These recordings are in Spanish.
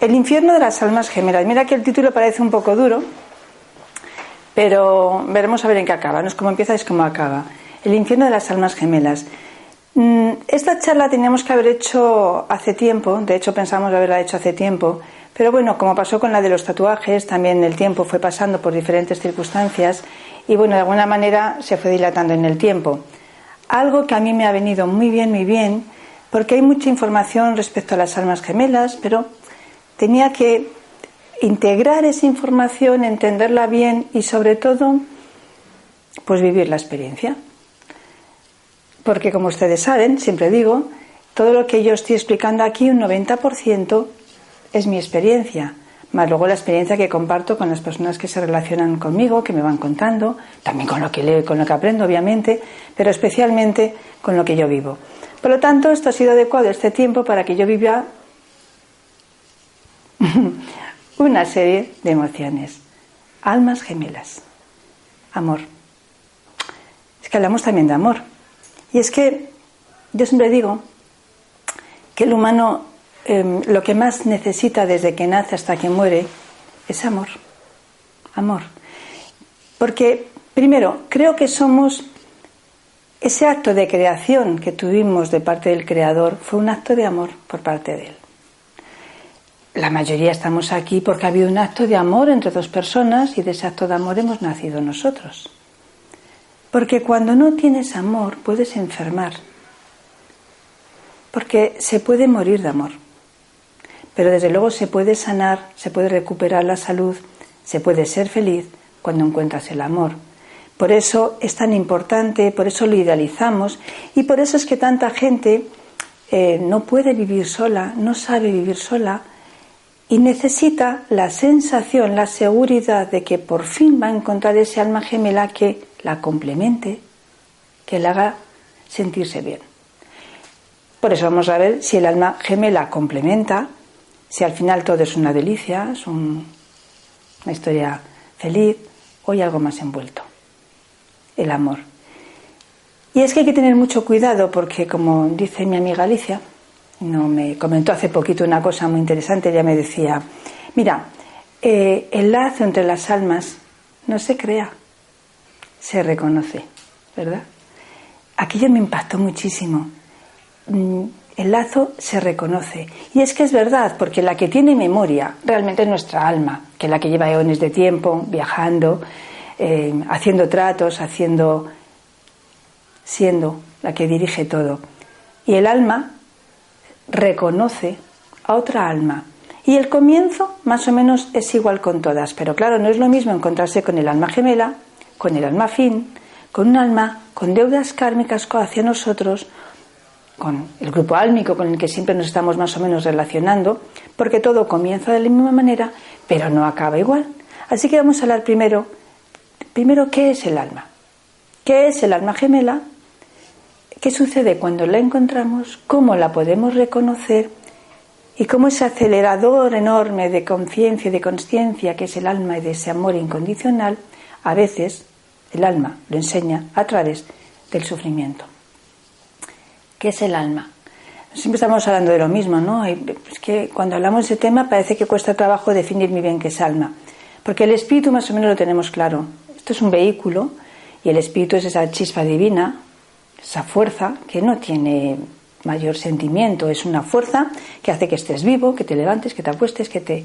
El infierno de las almas gemelas. Mira que el título parece un poco duro, pero veremos a ver en qué acaba. No es como empieza, es como acaba. El infierno de las almas gemelas. Mm, esta charla teníamos que haber hecho hace tiempo, de hecho pensamos haberla hecho hace tiempo, pero bueno, como pasó con la de los tatuajes, también el tiempo fue pasando por diferentes circunstancias y bueno, de alguna manera se fue dilatando en el tiempo. Algo que a mí me ha venido muy bien, muy bien, porque hay mucha información respecto a las almas gemelas, pero tenía que integrar esa información, entenderla bien y sobre todo, pues vivir la experiencia. Porque como ustedes saben, siempre digo, todo lo que yo estoy explicando aquí, un 90% es mi experiencia, más luego la experiencia que comparto con las personas que se relacionan conmigo, que me van contando, también con lo que leo con lo que aprendo, obviamente, pero especialmente con lo que yo vivo. Por lo tanto, esto ha sido adecuado este tiempo para que yo viva una serie de emociones. Almas gemelas. Amor. Es que hablamos también de amor. Y es que yo siempre digo que el humano em, lo que más necesita desde que nace hasta que muere es amor. Amor. Porque, primero, creo que somos ese acto de creación que tuvimos de parte del Creador fue un acto de amor por parte de Él la mayoría estamos aquí porque ha habido un acto de amor entre dos personas y de ese acto de amor hemos nacido nosotros. Porque cuando no tienes amor puedes enfermar. Porque se puede morir de amor. Pero desde luego se puede sanar, se puede recuperar la salud, se puede ser feliz cuando encuentras el amor. Por eso es tan importante, por eso lo idealizamos y por eso es que tanta gente eh, no puede vivir sola, no sabe vivir sola, y necesita la sensación, la seguridad de que por fin va a encontrar ese alma gemela que la complemente, que la haga sentirse bien. Por eso vamos a ver si el alma gemela complementa, si al final todo es una delicia, es una historia feliz o hay algo más envuelto. El amor. Y es que hay que tener mucho cuidado porque, como dice mi amiga Alicia, no me comentó hace poquito una cosa muy interesante. Ella me decía, mira, eh, el lazo entre las almas no se crea, se reconoce, ¿verdad? Aquello me impactó muchísimo. El lazo se reconoce. Y es que es verdad, porque la que tiene memoria realmente es nuestra alma, que es la que lleva eones de tiempo, viajando, eh, haciendo tratos, haciendo, siendo la que dirige todo. Y el alma reconoce a otra alma. Y el comienzo más o menos es igual con todas, pero claro, no es lo mismo encontrarse con el alma gemela, con el alma fin, con un alma con deudas kármicas hacia nosotros, con el grupo álmico con el que siempre nos estamos más o menos relacionando, porque todo comienza de la misma manera, pero no acaba igual. Así que vamos a hablar primero, primero, ¿qué es el alma? ¿Qué es el alma gemela? ¿Qué sucede cuando la encontramos? ¿Cómo la podemos reconocer? Y cómo ese acelerador enorme de conciencia y de consciencia que es el alma y de ese amor incondicional, a veces el alma lo enseña a través del sufrimiento. ¿Qué es el alma? Siempre estamos hablando de lo mismo, ¿no? Es que cuando hablamos de ese tema parece que cuesta trabajo definir muy bien qué es alma. Porque el espíritu más o menos lo tenemos claro. Esto es un vehículo y el espíritu es esa chispa divina, esa fuerza que no tiene mayor sentimiento, es una fuerza que hace que estés vivo, que te levantes, que te apuestes, que te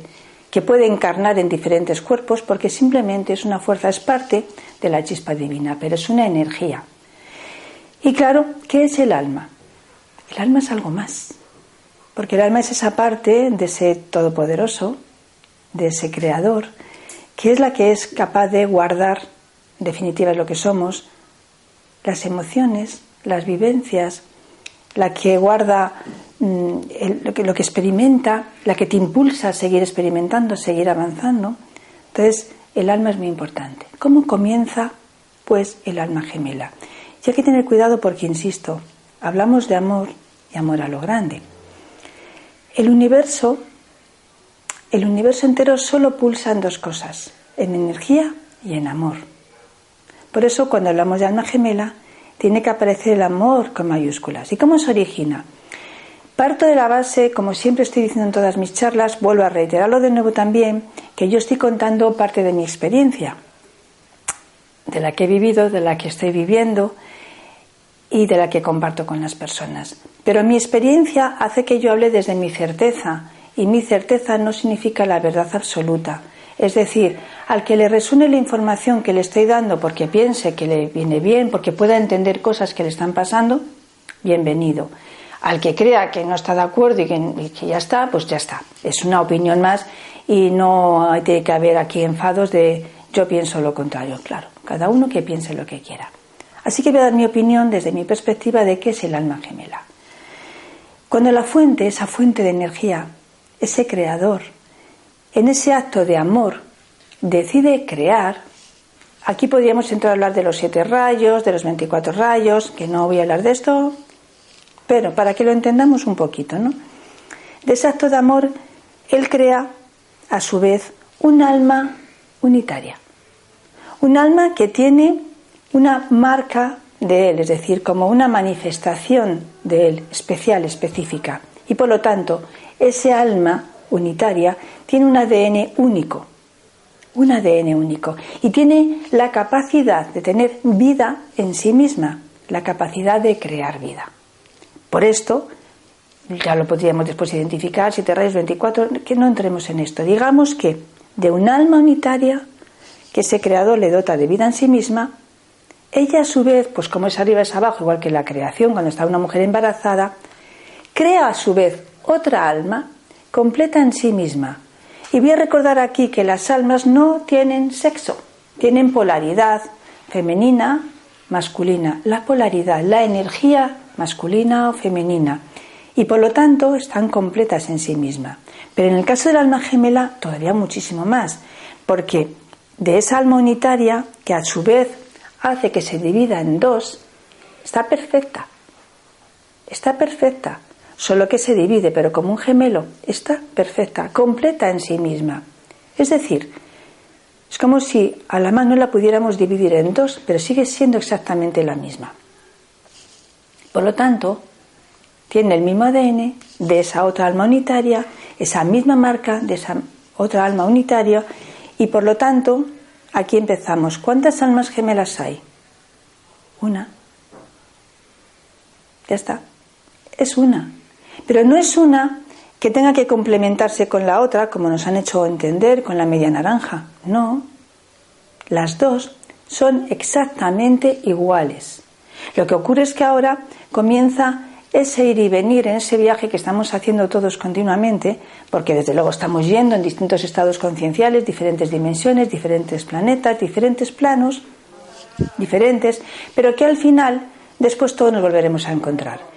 que puede encarnar en diferentes cuerpos porque simplemente es una fuerza, es parte de la chispa divina, pero es una energía. Y claro, ¿qué es el alma? El alma es algo más, porque el alma es esa parte de ese todopoderoso, de ese creador, que es la que es capaz de guardar, en definitiva es lo que somos, las emociones, las vivencias, la que guarda mm, lo, que, lo que experimenta, la que te impulsa a seguir experimentando, seguir avanzando. Entonces, el alma es muy importante. ¿Cómo comienza, pues, el alma gemela? Y hay que tener cuidado porque, insisto, hablamos de amor y amor a lo grande. El universo, el universo entero solo pulsa en dos cosas, en energía y en amor. Por eso cuando hablamos de alma gemela, tiene que aparecer el amor con mayúsculas. ¿Y cómo se origina? Parto de la base, como siempre estoy diciendo en todas mis charlas, vuelvo a reiterarlo de nuevo también, que yo estoy contando parte de mi experiencia, de la que he vivido, de la que estoy viviendo y de la que comparto con las personas. Pero mi experiencia hace que yo hable desde mi certeza, y mi certeza no significa la verdad absoluta. Es decir, al que le resuene la información que le estoy dando porque piense que le viene bien, porque pueda entender cosas que le están pasando, bienvenido. Al que crea que no está de acuerdo y que, ya está, pues ya está. Es una opinión más y no tiene que haber aquí enfados de yo pienso lo contrario. Claro, cada uno que piense lo que quiera. Así que voy a dar mi opinión desde mi perspectiva de qué es el alma gemela. Cuando la fuente, esa fuente de energía, ese creador, en ese acto de amor, decide crear, aquí podríamos entrar a hablar de los siete rayos, de los 24 rayos, que no voy a hablar de esto, pero para que lo entendamos un poquito, ¿no? De ese acto de amor, Él crea, a su vez, un alma unitaria. Un alma que tiene una marca de Él, es decir, como una manifestación de Él, especial, específica. Y por lo tanto, ese alma unitaria tiene un ADN único, un ADN único, y tiene la capacidad de tener vida en sí misma, la capacidad de crear vida. Por esto, ya lo podríamos después identificar, si te rayos 24, que no entremos en esto. Digamos que de un alma unitaria que ese creador le dota de vida en sí misma, ella a su vez, pues como es arriba es abajo, igual que la creación cuando está una mujer embarazada, crea a su vez otra alma completa en sí misma. Y voy a recordar aquí que las almas no tienen sexo, tienen polaridad femenina, masculina. La polaridad, la energía masculina o femenina, y por lo tanto están completas en sí misma. Pero en el caso del alma gemela, todavía muchísimo más, porque de esa alma unitaria, que a su vez hace que se divida en dos, está perfecta. Está perfecta. Solo que se divide, pero como un gemelo, está perfecta, completa en sí misma. Es decir, es como si a la mano la pudiéramos dividir en dos, pero sigue siendo exactamente la misma. Por lo tanto, tiene el mismo ADN de esa otra alma unitaria, esa misma marca de esa otra alma unitaria, y por lo tanto, aquí empezamos. ¿Cuántas almas gemelas hay? Una. Ya está. Es una. Pero no es una que tenga que complementarse con la otra, como nos han hecho entender con la media naranja. No. Las dos son exactamente iguales. Lo que ocurre es que ahora comienza ese ir y venir en ese viaje que estamos haciendo todos continuamente, porque desde luego estamos yendo en distintos estados concienciales, diferentes dimensiones, diferentes planetas, diferentes planos, diferentes, pero que al final después todos nos volveremos a encontrar.